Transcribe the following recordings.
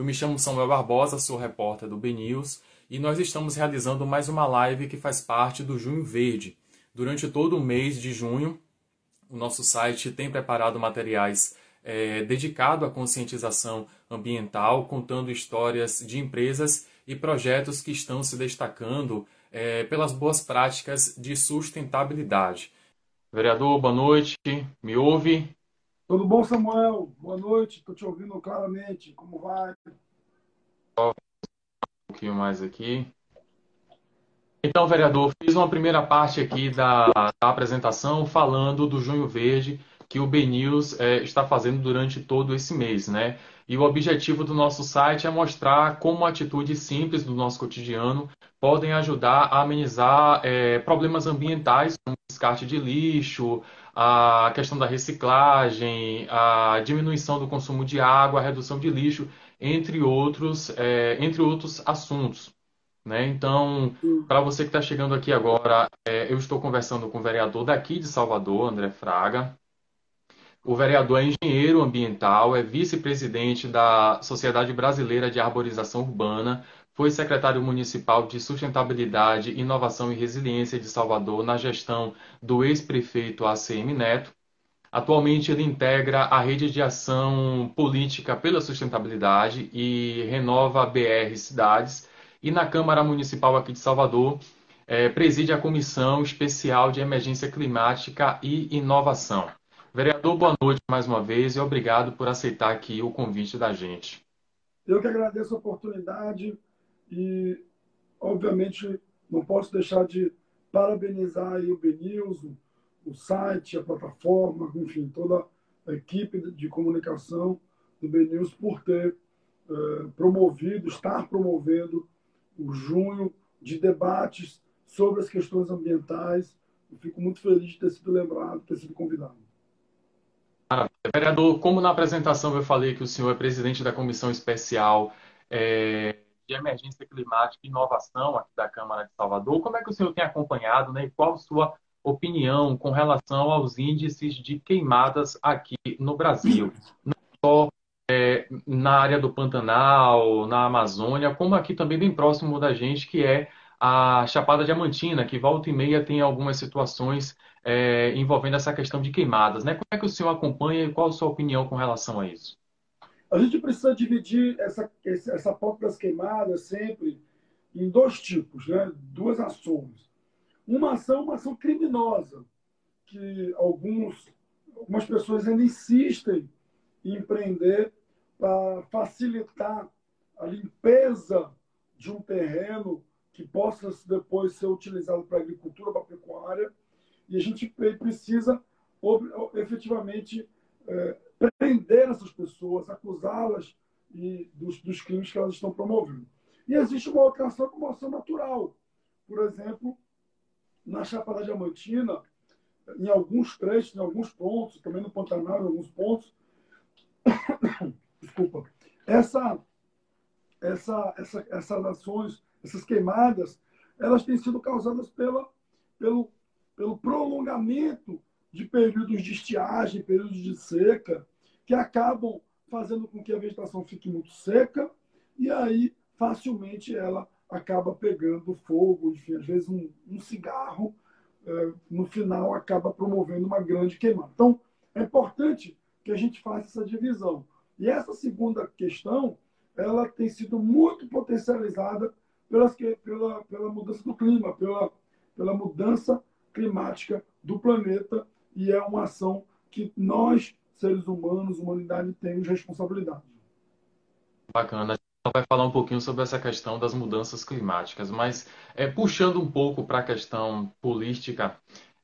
Eu me chamo Samuel Barbosa, sou repórter do BNews e nós estamos realizando mais uma live que faz parte do Junho Verde. Durante todo o mês de junho, o nosso site tem preparado materiais é, dedicados à conscientização ambiental, contando histórias de empresas e projetos que estão se destacando é, pelas boas práticas de sustentabilidade. Vereador, boa noite. Me ouve? Tudo bom, Samuel? Boa noite. Estou te ouvindo claramente. Como vai? Um pouquinho mais aqui. Então, vereador, fiz uma primeira parte aqui da, da apresentação falando do Junho Verde que o BNews é, está fazendo durante todo esse mês, né? E o objetivo do nosso site é mostrar como atitudes simples do nosso cotidiano podem ajudar a amenizar é, problemas ambientais, como descarte de lixo, a questão da reciclagem, a diminuição do consumo de água, a redução de lixo, entre outros, é, entre outros assuntos. Né? Então, para você que está chegando aqui agora, é, eu estou conversando com o vereador daqui de Salvador, André Fraga. O vereador é engenheiro ambiental, é vice-presidente da Sociedade Brasileira de Arborização Urbana, foi secretário municipal de Sustentabilidade, Inovação e Resiliência de Salvador na gestão do ex-prefeito ACM Neto. Atualmente ele integra a Rede de Ação Política pela Sustentabilidade e renova a BR Cidades. E na Câmara Municipal aqui de Salvador, é, preside a Comissão Especial de Emergência Climática e Inovação. Vereador, boa noite mais uma vez e obrigado por aceitar aqui o convite da gente. Eu que agradeço a oportunidade e, obviamente, não posso deixar de parabenizar o BNews, o site, a plataforma, enfim, toda a equipe de comunicação do BNews por ter eh, promovido, estar promovendo o junho de debates sobre as questões ambientais. Eu fico muito feliz de ter sido lembrado, ter sido convidado. Vereador, como na apresentação eu falei que o senhor é presidente da Comissão Especial é, de Emergência Climática e Inovação aqui da Câmara de Salvador, como é que o senhor tem acompanhado né, e qual sua opinião com relação aos índices de queimadas aqui no Brasil? Não só é, na área do Pantanal, na Amazônia, como aqui também bem próximo da gente, que é a Chapada Diamantina, que volta e meia tem algumas situações é, envolvendo essa questão de queimadas. Né? Como é que o senhor acompanha e qual a sua opinião com relação a isso? A gente precisa dividir essa, essa pauta das queimadas sempre em dois tipos, né? duas ações. Uma ação, uma ação criminosa, que alguns, algumas pessoas ainda insistem em empreender para facilitar a limpeza de um terreno que possa depois ser utilizado para agricultura, para pecuária, e a gente precisa efetivamente é, prender essas pessoas, acusá-las dos, dos crimes que elas estão promovendo. E existe uma outra ação como ação natural. Por exemplo, na Chapada Diamantina, em alguns trechos, em alguns pontos, também no Pantanal, em alguns pontos, desculpa, essa, essa, essa, essas ações, essas queimadas, elas têm sido causadas pela, pelo pelo prolongamento de períodos de estiagem, períodos de seca, que acabam fazendo com que a vegetação fique muito seca e aí facilmente ela acaba pegando fogo, enfim, às vezes um, um cigarro é, no final acaba promovendo uma grande queimada. Então, é importante que a gente faça essa divisão. E essa segunda questão, ela tem sido muito potencializada pelas, pela, pela mudança do clima, pela, pela mudança climática do planeta e é uma ação que nós, seres humanos, humanidade, temos responsabilidade. Bacana. A gente vai falar um pouquinho sobre essa questão das mudanças climáticas, mas é, puxando um pouco para a questão política,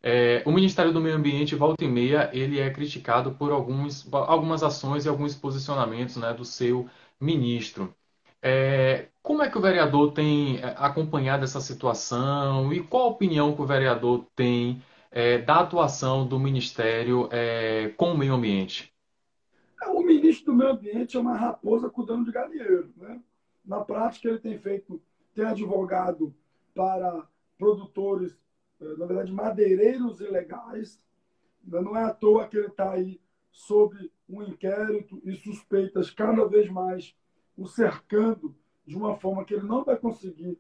é, o Ministério do Meio Ambiente, volta e meia, ele é criticado por alguns, algumas ações e alguns posicionamentos né, do seu ministro. É, como é que o vereador tem é, acompanhado essa situação e qual a opinião que o vereador tem é, da atuação do Ministério é, com o meio ambiente? É, o ministro do Meio Ambiente é uma raposa cuidando de galinheiro. Né? Na prática, ele tem feito, tem advogado para produtores, é, na verdade, madeireiros ilegais. Não é à toa que ele está aí sob um inquérito e suspeitas cada vez mais o cercando de uma forma que ele não vai conseguir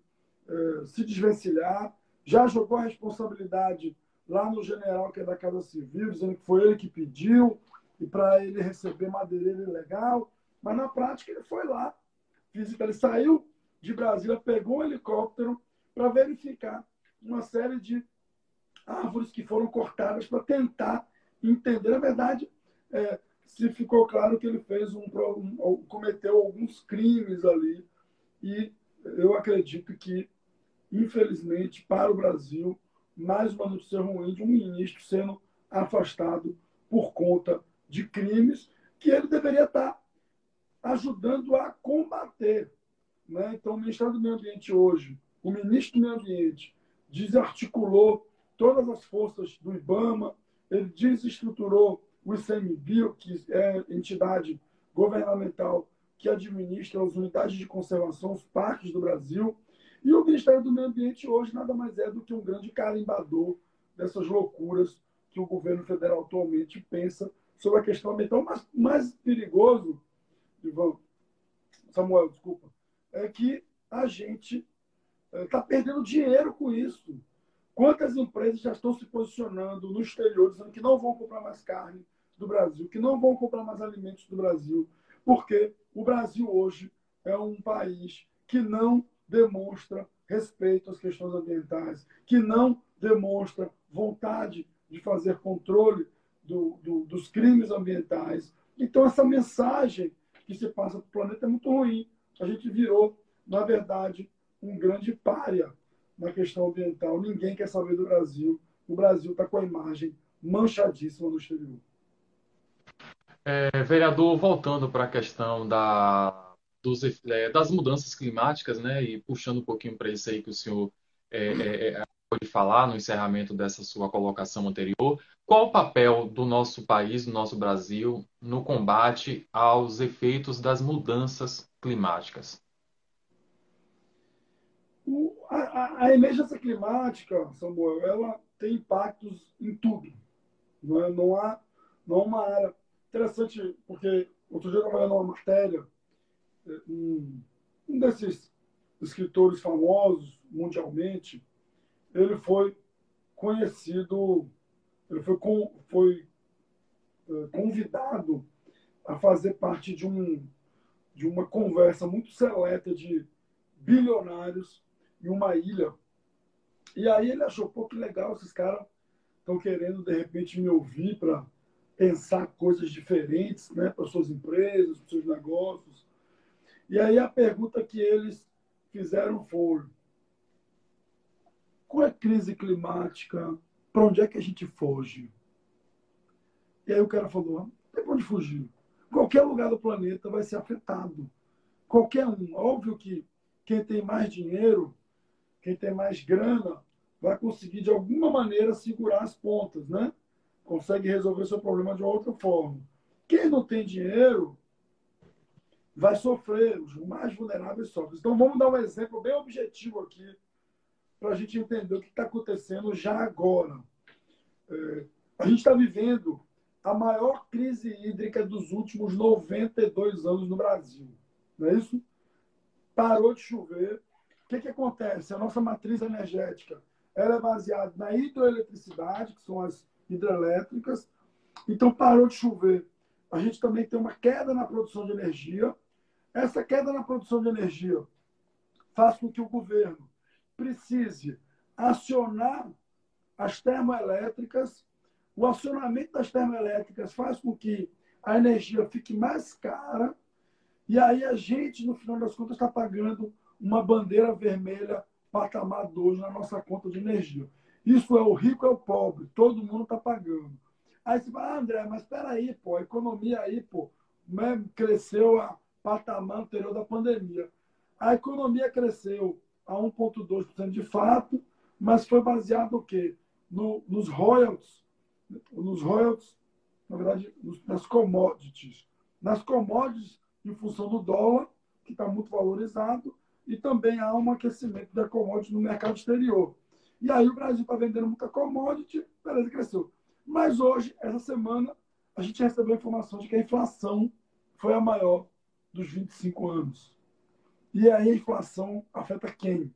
é, se desvencilhar. Já jogou a responsabilidade lá no general que é da Casa Civil, dizendo que foi ele que pediu e para ele receber madeireira ilegal. Mas na prática ele foi lá. Ele saiu de Brasília, pegou um helicóptero para verificar uma série de árvores que foram cortadas para tentar entender. Na verdade, é, se ficou claro que ele fez um, um, cometeu alguns crimes ali e eu acredito que infelizmente para o Brasil mais uma notícia ruim de um ministro sendo afastado por conta de crimes que ele deveria estar ajudando a combater. Né? Então, o Ministério do Meio Ambiente hoje, o ministro do Meio Ambiente, desarticulou todas as forças do IBAMA, ele desestruturou o ICMBio, que é a entidade governamental que administra as unidades de conservação, os parques do Brasil. E o Ministério do Meio Ambiente hoje nada mais é do que um grande carimbador dessas loucuras que o governo federal atualmente pensa sobre a questão ambiental. Mas mais perigoso, Ivan, Samuel, desculpa, é que a gente está eh, perdendo dinheiro com isso. Quantas empresas já estão se posicionando no exterior dizendo que não vão comprar mais carne do Brasil, que não vão comprar mais alimentos do Brasil, porque o Brasil hoje é um país que não demonstra respeito às questões ambientais, que não demonstra vontade de fazer controle do, do, dos crimes ambientais. Então, essa mensagem que se passa para o planeta é muito ruim. A gente virou, na verdade, um grande párea na questão ambiental. Ninguém quer saber do Brasil. O Brasil está com a imagem manchadíssima no exterior. É, vereador, voltando para a questão da, dos, é, das mudanças climáticas, né, e puxando um pouquinho para isso aí que o senhor é, é, é pode falar no encerramento dessa sua colocação anterior, qual o papel do nosso país, do nosso Brasil, no combate aos efeitos das mudanças climáticas? A, a, emergência climática, Samuel, ela tem impactos em tudo. Não, é, não há não uma área interessante, porque outro dia eu estava lendo uma matéria, é, um, um desses escritores famosos mundialmente, ele foi conhecido, ele foi, com, foi é, convidado a fazer parte de, um, de uma conversa muito seleta de bilionários em uma ilha. E aí ele achou, pô, que legal, esses caras estão querendo, de repente, me ouvir para pensar coisas diferentes né, para suas empresas, para seus negócios. E aí a pergunta que eles fizeram foi: com a crise climática, para onde é que a gente foge? E aí o cara falou: tem para onde fugir. Qualquer lugar do planeta vai ser afetado. Qualquer um. Óbvio que quem tem mais dinheiro quem tem mais grana vai conseguir de alguma maneira segurar as pontas, né? Consegue resolver seu problema de outra forma. Quem não tem dinheiro vai sofrer, os mais vulneráveis sofrem. Então vamos dar um exemplo bem objetivo aqui para a gente entender o que está acontecendo já agora. É, a gente está vivendo a maior crise hídrica dos últimos 92 anos no Brasil. Não é isso? Parou de chover, o que, que acontece? A nossa matriz energética ela é baseada na hidroeletricidade, que são as hidrelétricas. Então, parou de chover. A gente também tem uma queda na produção de energia. Essa queda na produção de energia faz com que o governo precise acionar as termoelétricas. O acionamento das termoelétricas faz com que a energia fique mais cara. E aí a gente, no final das contas, está pagando uma bandeira vermelha patamar 2 na nossa conta de energia. Isso é o rico é o pobre, todo mundo está pagando. Aí você fala, ah, André, mas espera aí, pô, a economia aí, pô, né, cresceu a patamar anterior da pandemia. A economia cresceu a 1,2% de fato, mas foi baseado o quê? No, nos royalties, nos royalties, na verdade, nas commodities. Nas commodities, em função do dólar, que está muito valorizado, e também há um aquecimento da commodity no mercado exterior. E aí o Brasil está vendendo muita commodity, beleza, cresceu. Mas hoje, essa semana, a gente recebeu a informação de que a inflação foi a maior dos 25 anos. E aí a inflação afeta quem?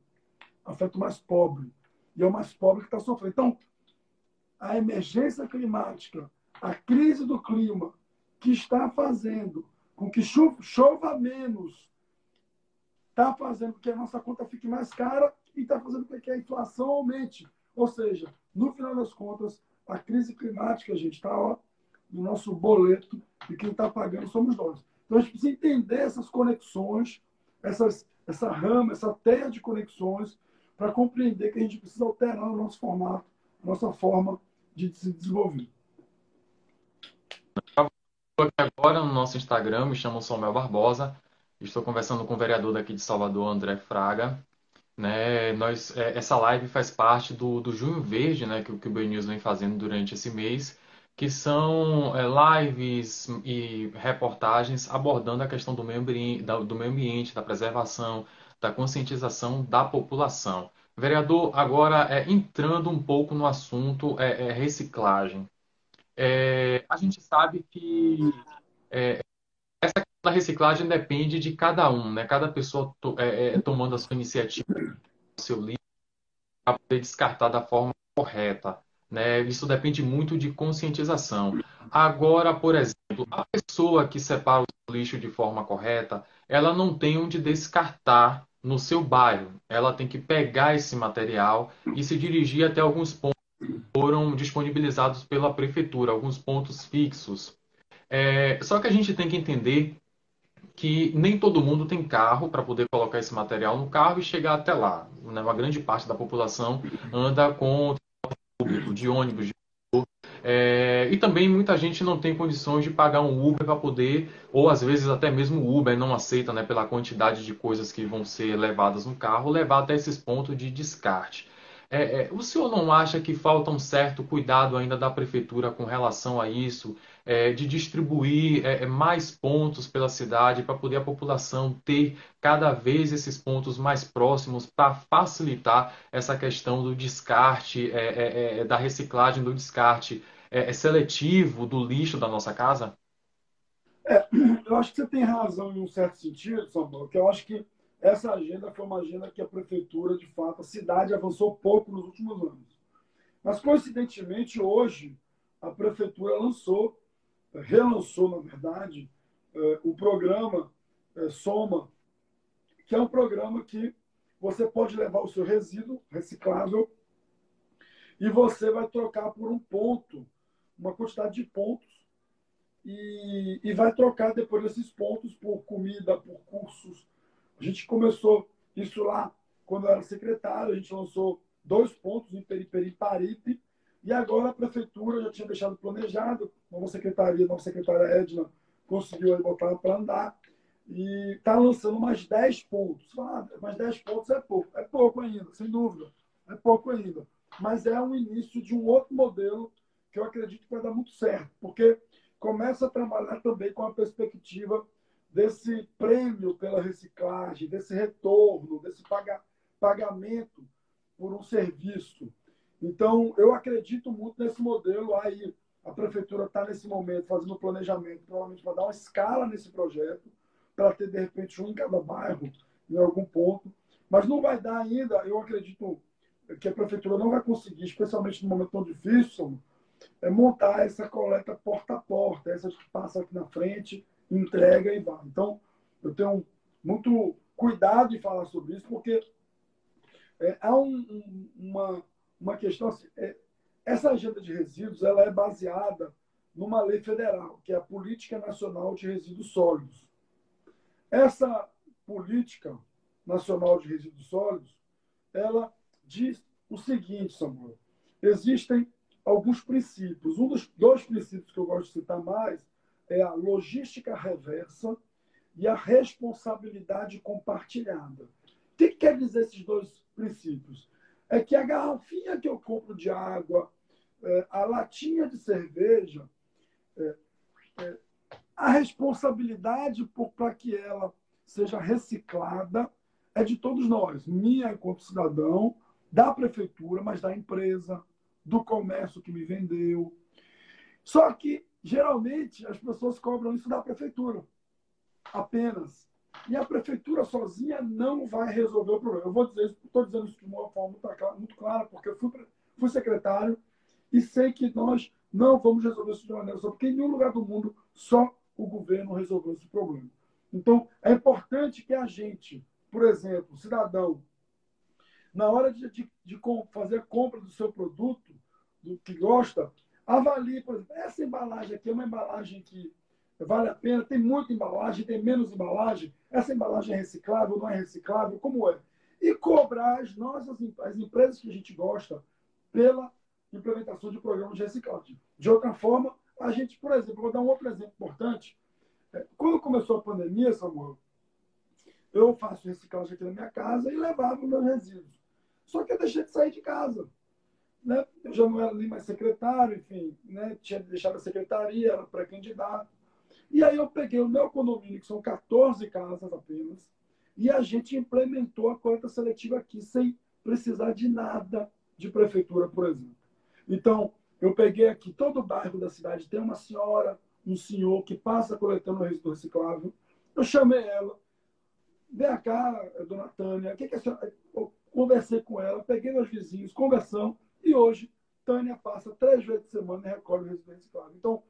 Afeta o mais pobre. E é o mais pobre que está sofrendo. Então, a emergência climática, a crise do clima, que está fazendo com que chova menos, está fazendo com que a nossa conta fique mais cara e está fazendo com que a inflação aumente. Ou seja, no final das contas, a crise climática, a gente, está no nosso boleto e quem está pagando somos nós. Então a gente precisa entender essas conexões, essas, essa rama, essa teia de conexões, para compreender que a gente precisa alterar o nosso formato, a nossa forma de se desenvolver. Aqui agora no nosso Instagram, me chamo Samuel Barbosa, estou conversando com o vereador daqui de Salvador, André Fraga. Né, nós, é, essa live faz parte do, do Junho Verde, né, que, que o BNews vem fazendo durante esse mês, que são é, lives e reportagens abordando a questão do meio, ambiente, do meio ambiente, da preservação, da conscientização da população. Vereador, agora é, entrando um pouco no assunto é, é reciclagem. É, a gente sabe que é, da reciclagem depende de cada um, né? Cada pessoa to, é, tomando a sua iniciativa, o seu lixo, para poder descartar da forma correta. Né? Isso depende muito de conscientização. Agora, por exemplo, a pessoa que separa o lixo de forma correta, ela não tem onde descartar no seu bairro. Ela tem que pegar esse material e se dirigir até alguns pontos que foram disponibilizados pela prefeitura, alguns pontos fixos. É, só que a gente tem que entender que nem todo mundo tem carro para poder colocar esse material no carro e chegar até lá. Né? Uma grande parte da população anda com público, de ônibus, de é, e também muita gente não tem condições de pagar um Uber para poder, ou às vezes até mesmo o Uber não aceita, né, pela quantidade de coisas que vão ser levadas no carro, levar até esses pontos de descarte. É, é, o senhor não acha que falta um certo cuidado ainda da prefeitura com relação a isso, é, de distribuir é, é, mais pontos pela cidade para poder a população ter cada vez esses pontos mais próximos para facilitar essa questão do descarte, é, da reciclagem do descarte seletivo do lixo da nossa casa? eu acho que você tem razão em um certo sentido, Samuel, que eu acho que essa agenda foi uma agenda que a prefeitura, de fato, a cidade avançou pouco nos últimos anos. Mas, coincidentemente, hoje, a prefeitura lançou, relançou, na verdade, eh, o programa eh, Soma, que é um programa que você pode levar o seu resíduo reciclável e você vai trocar por um ponto, uma quantidade de pontos, e, e vai trocar depois desses pontos por comida, por cursos, a gente começou isso lá quando eu era secretário, a gente lançou dois pontos em Periperi e Paripe, e agora a prefeitura já tinha deixado planejado, nova secretaria, nova secretária Edna conseguiu botar para andar, e está lançando mais 10 pontos. Ah, mais 10 pontos é pouco. É pouco ainda, sem dúvida. É pouco ainda. Mas é um início de um outro modelo que eu acredito que vai dar muito certo, porque começa a trabalhar também com a perspectiva desse prêmio pela reciclagem, desse retorno, desse paga, pagamento por um serviço. Então, eu acredito muito nesse modelo. Aí, a prefeitura está nesse momento fazendo planejamento, provavelmente para dar uma escala nesse projeto, para ter, de repente, um em cada bairro, em algum ponto. Mas não vai dar ainda, eu acredito que a prefeitura não vai conseguir, especialmente num momento tão difícil, é montar essa coleta porta a porta, essa que passa aqui na frente, entrega e vai. Então, eu tenho muito cuidado em falar sobre isso, porque é, há um, um, uma, uma questão assim, é, essa agenda de resíduos ela é baseada numa lei federal, que é a Política Nacional de Resíduos Sólidos. Essa política nacional de resíduos sólidos, ela diz o seguinte, Samuel, existem alguns princípios. Um dos dois princípios que eu gosto de citar mais é a logística reversa e a responsabilidade compartilhada. O que, quer dizer esses dois princípios? É que a garrafinha que eu compro de água, é, a latinha de cerveja, é, é, a responsabilidade para que ela seja reciclada é de todos nós, minha enquanto cidadão, da prefeitura, mas da empresa, do comércio que me vendeu. Só que geralmente as pessoas cobram isso da prefeitura. apenas. E a prefeitura sozinha não vai resolver o problema. Eu vou dizer isso, estou dizendo isso de uma forma muito clara, porque eu fui, fui secretário e sei que nós não vamos resolver isso de maneira só, porque em nenhum lugar do mundo só o governo resolveu esse problema. Então, é importante que a gente, por exemplo, cidadão, na hora de, de, de fazer compra do seu produto, do que gosta, avalie, por exemplo, essa embalagem aqui é uma embalagem que vale a pena, tem muita embalagem, tem menos embalagem, essa embalagem é reciclável, não é reciclável, como é? E cobrar as nossas as empresas que a gente gosta pela implementação de programas de reciclagem. De outra forma, a gente, por exemplo, vou dar um outro exemplo importante. É, quando começou a pandemia, Samuel, eu faço reciclagem aqui na minha casa e levava meus resíduos. Só que eu deixei de sair de casa. Né? Eu já não era nem mais secretário, enfim, né? tinha deixado a secretaria, era pré-candidato. E aí eu peguei o meu condomínio, que são 14 casas apenas, e a gente implementou a coleta seletiva aqui, sem precisar de nada de prefeitura, por exemplo. Então, eu peguei aqui todo o bairro da cidade, tem uma senhora, um senhor que passa coletando o resíduo reciclável. Eu chamei ela, vem cá, dona Tânia, que, que a senhora... Conversei com ela, peguei meus vizinhos, conversamos, e hoje Tânia passa três vezes por semana e recolhe o resíduo reciclável. Então,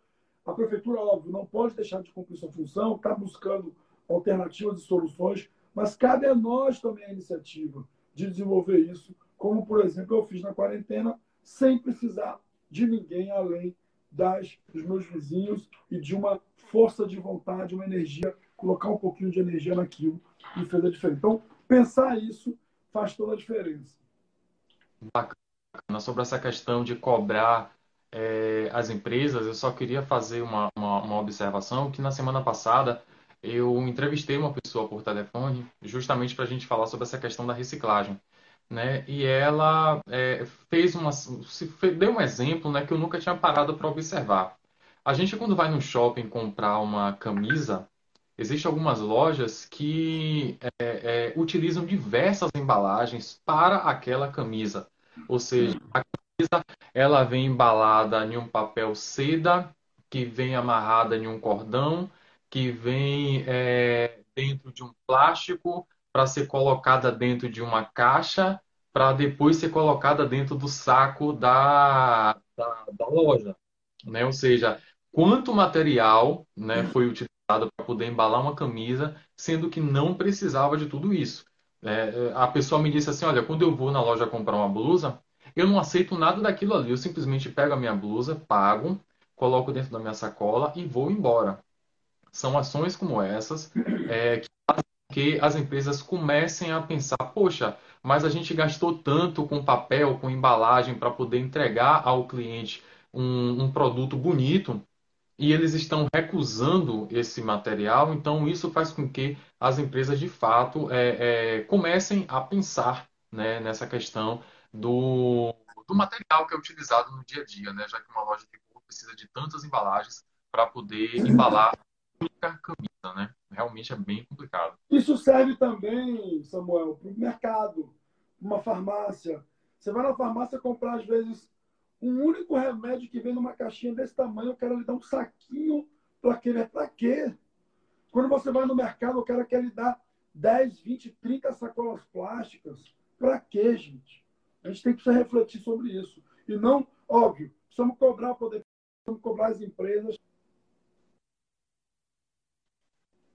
a prefeitura, óbvio, não pode deixar de cumprir sua função, está buscando alternativas e soluções, mas cabe a nós também a iniciativa de desenvolver isso, como, por exemplo, eu fiz na quarentena, sem precisar de ninguém além das, dos meus vizinhos e de uma força de vontade, uma energia, colocar um pouquinho de energia naquilo e fez a diferença. Então, pensar isso faz toda a diferença. Bacana. Sobre essa questão de cobrar é, as empresas, eu só queria fazer uma, uma, uma observação que na semana passada eu entrevistei uma pessoa por telefone justamente para a gente falar sobre essa questão da reciclagem né? E ela é, fez uma, se deu um exemplo, né, que eu nunca tinha parado para observar. A gente quando vai no shopping comprar uma camisa, existem algumas lojas que é, é, utilizam diversas embalagens para aquela camisa. Ou seja, a camisa ela vem embalada em um papel seda, que vem amarrada em um cordão, que vem é, dentro de um plástico para ser colocada dentro de uma caixa para depois ser colocada dentro do saco da, da, da loja. Né? Ou seja, quanto material né, foi utilizado para poder embalar uma camisa, sendo que não precisava de tudo isso. É, a pessoa me disse assim: Olha, quando eu vou na loja comprar uma blusa, eu não aceito nada daquilo ali. Eu simplesmente pego a minha blusa, pago, coloco dentro da minha sacola e vou embora. São ações como essas é, que fazem que as empresas comecem a pensar: poxa, mas a gente gastou tanto com papel, com embalagem para poder entregar ao cliente um, um, produto bonito e eles estão recusando esse material, então isso faz com que as empresas de fato é, é, comecem a pensar né, nessa questão do, do material que é utilizado no dia a dia, né, já que uma loja de roupa precisa de tantas embalagens para poder embalar única camisa, né? Realmente é bem complicado. Isso serve também, Samuel, para o mercado, uma farmácia. Você vai na farmácia comprar, às vezes, um único remédio que vem numa caixinha desse tamanho, o cara lhe dá um saquinho para aquele. Para quê? Quando você vai no mercado, o cara quer lhe dar 10, 20, 30 sacolas plásticas. Para quê, gente? A gente tem que refletir sobre isso. E não, óbvio, precisamos cobrar poder, precisamos cobrar as empresas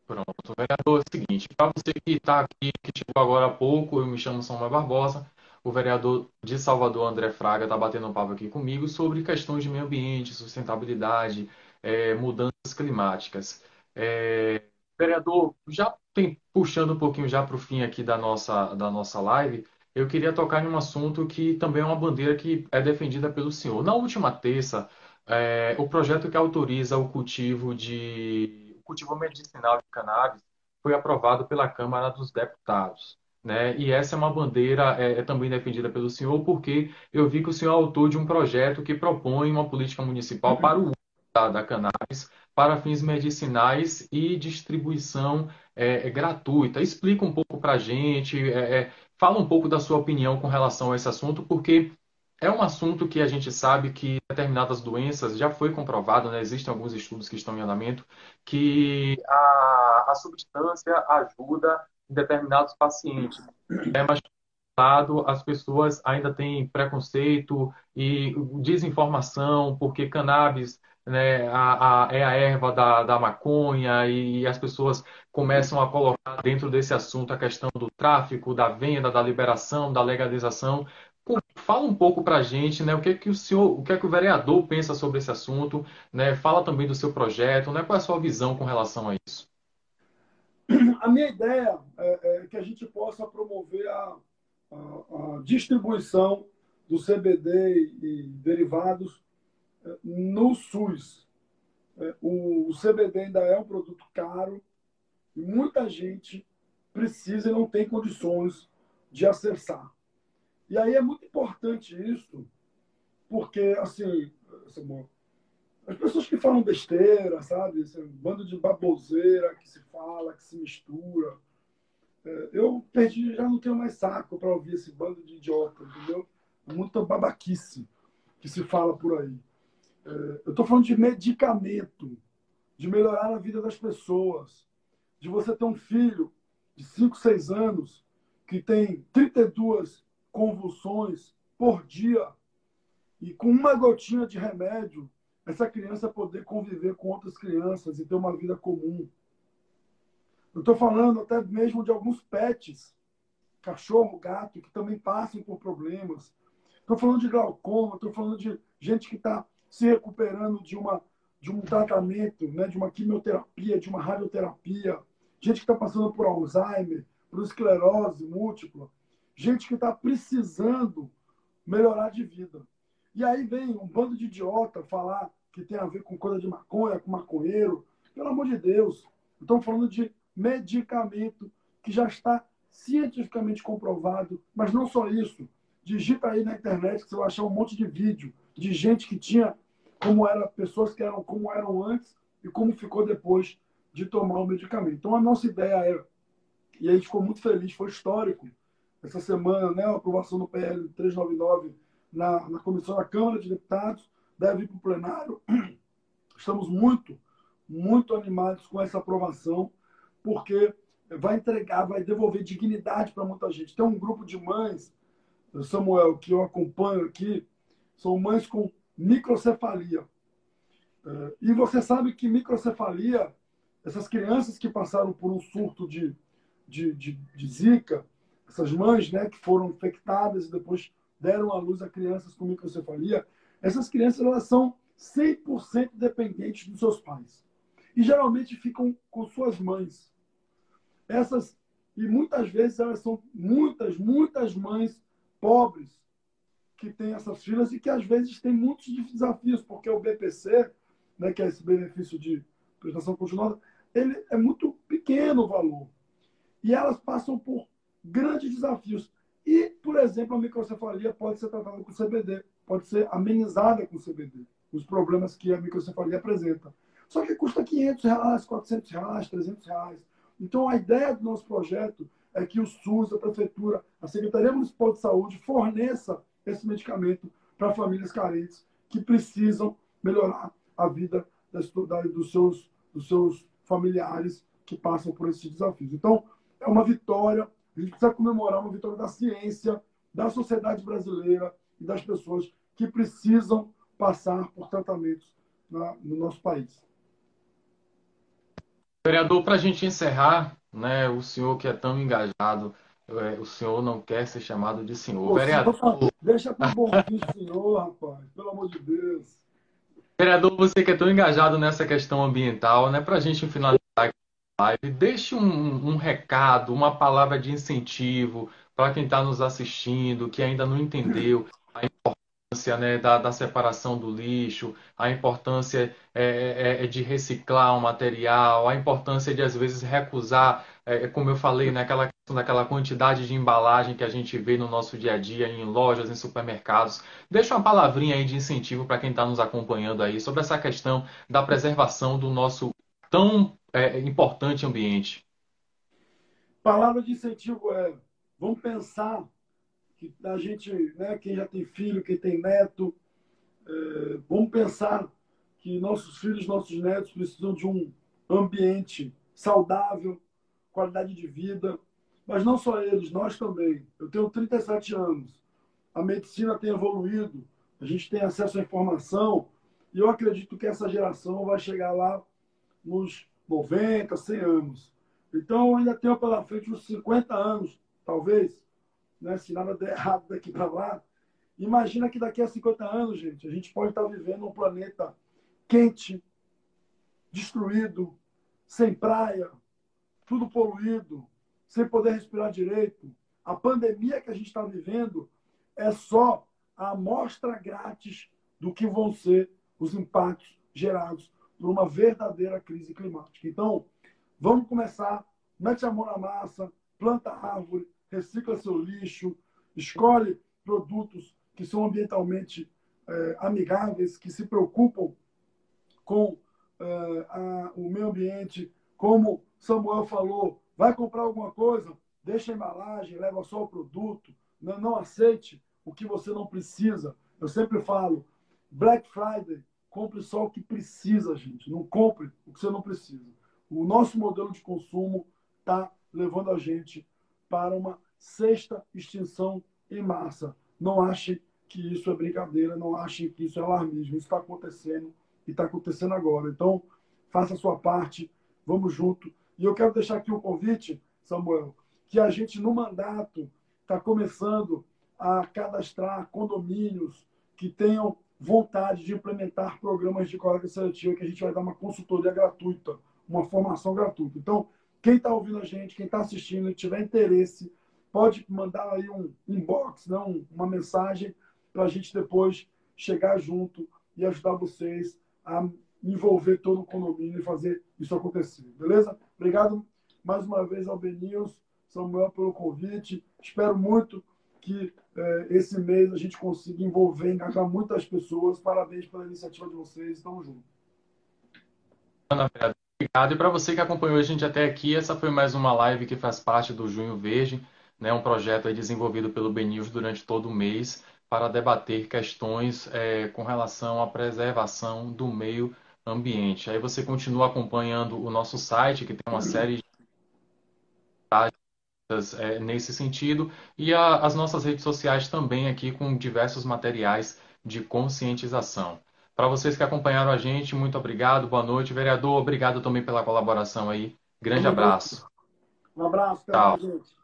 Pronto, vereador, é o seguinte, para você que está aqui, que chegou agora há pouco, eu me chamo Samuel Barbosa, o vereador de Salvador, André Fraga, está batendo um papo aqui comigo sobre questões de meio ambiente, sustentabilidade, é, mudanças climáticas. É, vereador, já tem, puxando um pouquinho já para o fim aqui da nossa, da nossa live, eu queria tocar em um assunto que também é uma bandeira que é defendida pelo senhor. Na última terça, é, o projeto que autoriza o cultivo de cultivo medicinal de cannabis foi aprovado pela Câmara dos Deputados. Né? E essa é uma bandeira é, é, também defendida pelo senhor, porque eu vi que o senhor é autor de um projeto que propõe uma política municipal para o uso da, da cannabis para fins medicinais e distribuição é, é gratuita. Explica um pouco para a gente, é, é, fala um pouco da sua opinião com relação a esse assunto, porque é um assunto que a gente sabe que determinadas doenças já foi comprovado, né? existem alguns estudos que estão em andamento, que a, a substância ajuda em determinados pacientes. É, lado, as pessoas ainda têm preconceito e desinformação, porque cannabis né, a, a, é a erva da, da maconha e as pessoas começam a colocar dentro desse assunto a questão do tráfico, da venda, da liberação, da legalização. Fala um pouco para a gente, né, o que é que o senhor, o que é que o vereador pensa sobre esse assunto, né? Fala também do seu projeto, né? Qual é a sua visão com relação a isso? A minha ideia é, é que a gente possa promover a, a, a distribuição do CBD e derivados é, no SUS. É, o, o CBD ainda é um produto caro e muita gente precisa e não tem condições de acessar. E aí é muito importante isso, porque, assim, as pessoas que falam besteira, sabe? Esse bando de baboseira que se fala, que se mistura. É, eu perdi, já não tenho mais saco para ouvir esse bando de idiota, entendeu? Muita babaquice que se fala por aí. É, eu estou falando de medicamento, de melhorar a vida das pessoas, de você ter um filho de 5, 6 anos que tem 32 convulsões por dia e com uma gotinha de remédio, essa criança poder conviver com outras crianças e ter uma vida comum. Eu estou falando até mesmo de alguns pets, cachorro, gato, que também passam por problemas. Estou falando de glaucoma, estou falando de gente que está se recuperando de, uma, de um tratamento, né, de uma quimioterapia, de uma radioterapia. Gente que está passando por Alzheimer, por esclerose múltipla gente que está precisando melhorar de vida. E aí vem um bando de idiota falar que tem a ver com coisa de maconha, com maconheiro. Pelo amor de Deus. Estamos falando de medicamento que já está cientificamente comprovado. Mas não só isso. Digita aí na internet que você vai achar um monte de vídeo de gente que tinha como era pessoas que eram como eram antes e como ficou depois de tomar o medicamento. Então a nossa ideia é e a gente ficou muito feliz, foi histórico essa semana, né, a aprovação do PL 399 na, na comissão da Câmara de Deputados, deve ir para o plenário. Estamos muito, muito animados com essa aprovação, porque vai entregar, vai devolver dignidade para muita gente. Tem um grupo de mães, Samuel, que eu acompanho aqui, são mães com microcefalia. É, e você sabe que microcefalia, essas crianças que passaram por um surto de, de, de, de Zika, essas mães né, que foram infectadas e depois deram à luz a crianças com microcefalia, essas crianças elas são 100% dependentes dos seus pais. E geralmente ficam com suas mães. Essas e muitas vezes elas são muitas, muitas mães pobres que têm essas filhas e que às vezes têm muitos desafios, porque o BPC, né, que é esse benefício de prestação continuada, ele é muito pequeno o valor. E elas passam por grandes desafios. E, por exemplo, a microcefalia pode ser tratada com CBD, pode ser amenizada com CBD, os problemas que a microcefalia apresenta. Só que custa 500 reais, 400 reais, 300 reais. Então, a ideia do nosso projeto é que o SUS, a Prefeitura, a Secretaria Municipal de Saúde forneça esse medicamento para famílias carentes que precisam melhorar a vida das, dos, seus, dos seus familiares que passam por esses desafios. Então, é uma vitória a gente precisa comemorar uma vitória da ciência, da sociedade brasileira e das pessoas que precisam passar por tratamentos na, no nosso país. Vereador, para a gente encerrar, né, o senhor que é tão engajado, é, o senhor não quer ser chamado de senhor. Pô, Vereador. Senhor, deixa para o bonzinho senhor, rapaz, pelo amor de Deus. Vereador, você que é tão engajado nessa questão ambiental, né, para a gente finalizar live, deixe um, um recado, uma palavra de incentivo para quem está nos assistindo, que ainda não entendeu a importância né, da, da, separação do lixo, a importância é, é, é de reciclar o material, a importância de, às vezes, recusar, é, como eu falei, naquela né, daquela quantidade de embalagem que a gente vê no nosso dia a dia, em lojas, em supermercados. Deixa uma palavrinha aí de incentivo para quem está nos acompanhando aí sobre essa questão da preservação do nosso tão é, importante ambiente? Palavra de incentivo é: vamos pensar que a gente, né, quem já tem filho, quem tem neto, é, vamos pensar que nossos filhos, nossos netos precisam de um ambiente saudável, qualidade de vida. Mas não só eles, nós também. Eu tenho 37 anos. A medicina tem evoluído, a gente tem acesso à informação, e eu acredito que essa geração vai chegar lá nos 90, 100 anos. Então, ainda tenho pela frente uns 50 anos, talvez, né, se nada der errado daqui para lá. Imagina que daqui a 50 anos, gente, a gente pode estar vivendo um planeta quente, destruído, sem praia, tudo poluído, sem poder respirar direito. A pandemia que a gente está vivendo é só a amostra grátis do que vão ser os impactos gerados por uma verdadeira crise climática. Então, vamos começar, mete a mão na massa, planta árvore, recicla seu lixo, escolhe produtos que são ambientalmente é, amigáveis, que se preocupam com é, a, o meio ambiente, como Samuel falou, vai comprar alguma coisa, deixa a embalagem, leva só o produto, não, não aceite o que você não precisa. Eu sempre falo, Black Friday, compre só o que precisa, gente. Não compre o que você não precisa. O nosso modelo de consumo está levando a gente para uma sexta extinção em massa. Não achem que isso é brincadeira, não achem que isso é alarmismo. Isso está acontecendo e está acontecendo agora. Então, faça a sua parte, vamos junto. E eu quero deixar aqui um convite, Samuel, que a gente, no mandato, está começando a cadastrar condomínios que tenham vontade de implementar programas de coleta seletiva, que a gente vai dar uma consultoria gratuita, uma formação gratuita. Então, quem está ouvindo a gente, quem está assistindo e tiver interesse, pode mandar aí um inbox, né, uma mensagem para a gente depois chegar junto e ajudar vocês a envolver todo o condomínio e fazer isso acontecer. Beleza? Obrigado mais uma vez ao Benils, Samuel, pelo convite. Espero muito que é, esse mês a gente consiga envolver, engajar muitas pessoas. Parabéns pela iniciativa de vocês. Estamos juntos. Obrigado. E para você que acompanhou a gente até aqui, essa foi mais uma live que faz parte do Junho Verde, né, um projeto desenvolvido pelo BNews durante todo o mês para debater questões é, com relação à preservação do meio ambiente. Aí você continua acompanhando o nosso site, que tem uma série de é, nesse sentido, e a, as nossas redes sociais também aqui com diversos materiais de conscientização. Para vocês que acompanharam a gente, muito obrigado, boa noite. Vereador, obrigado também pela colaboração aí. Grande abraço. Um abraço, Tchau. gente.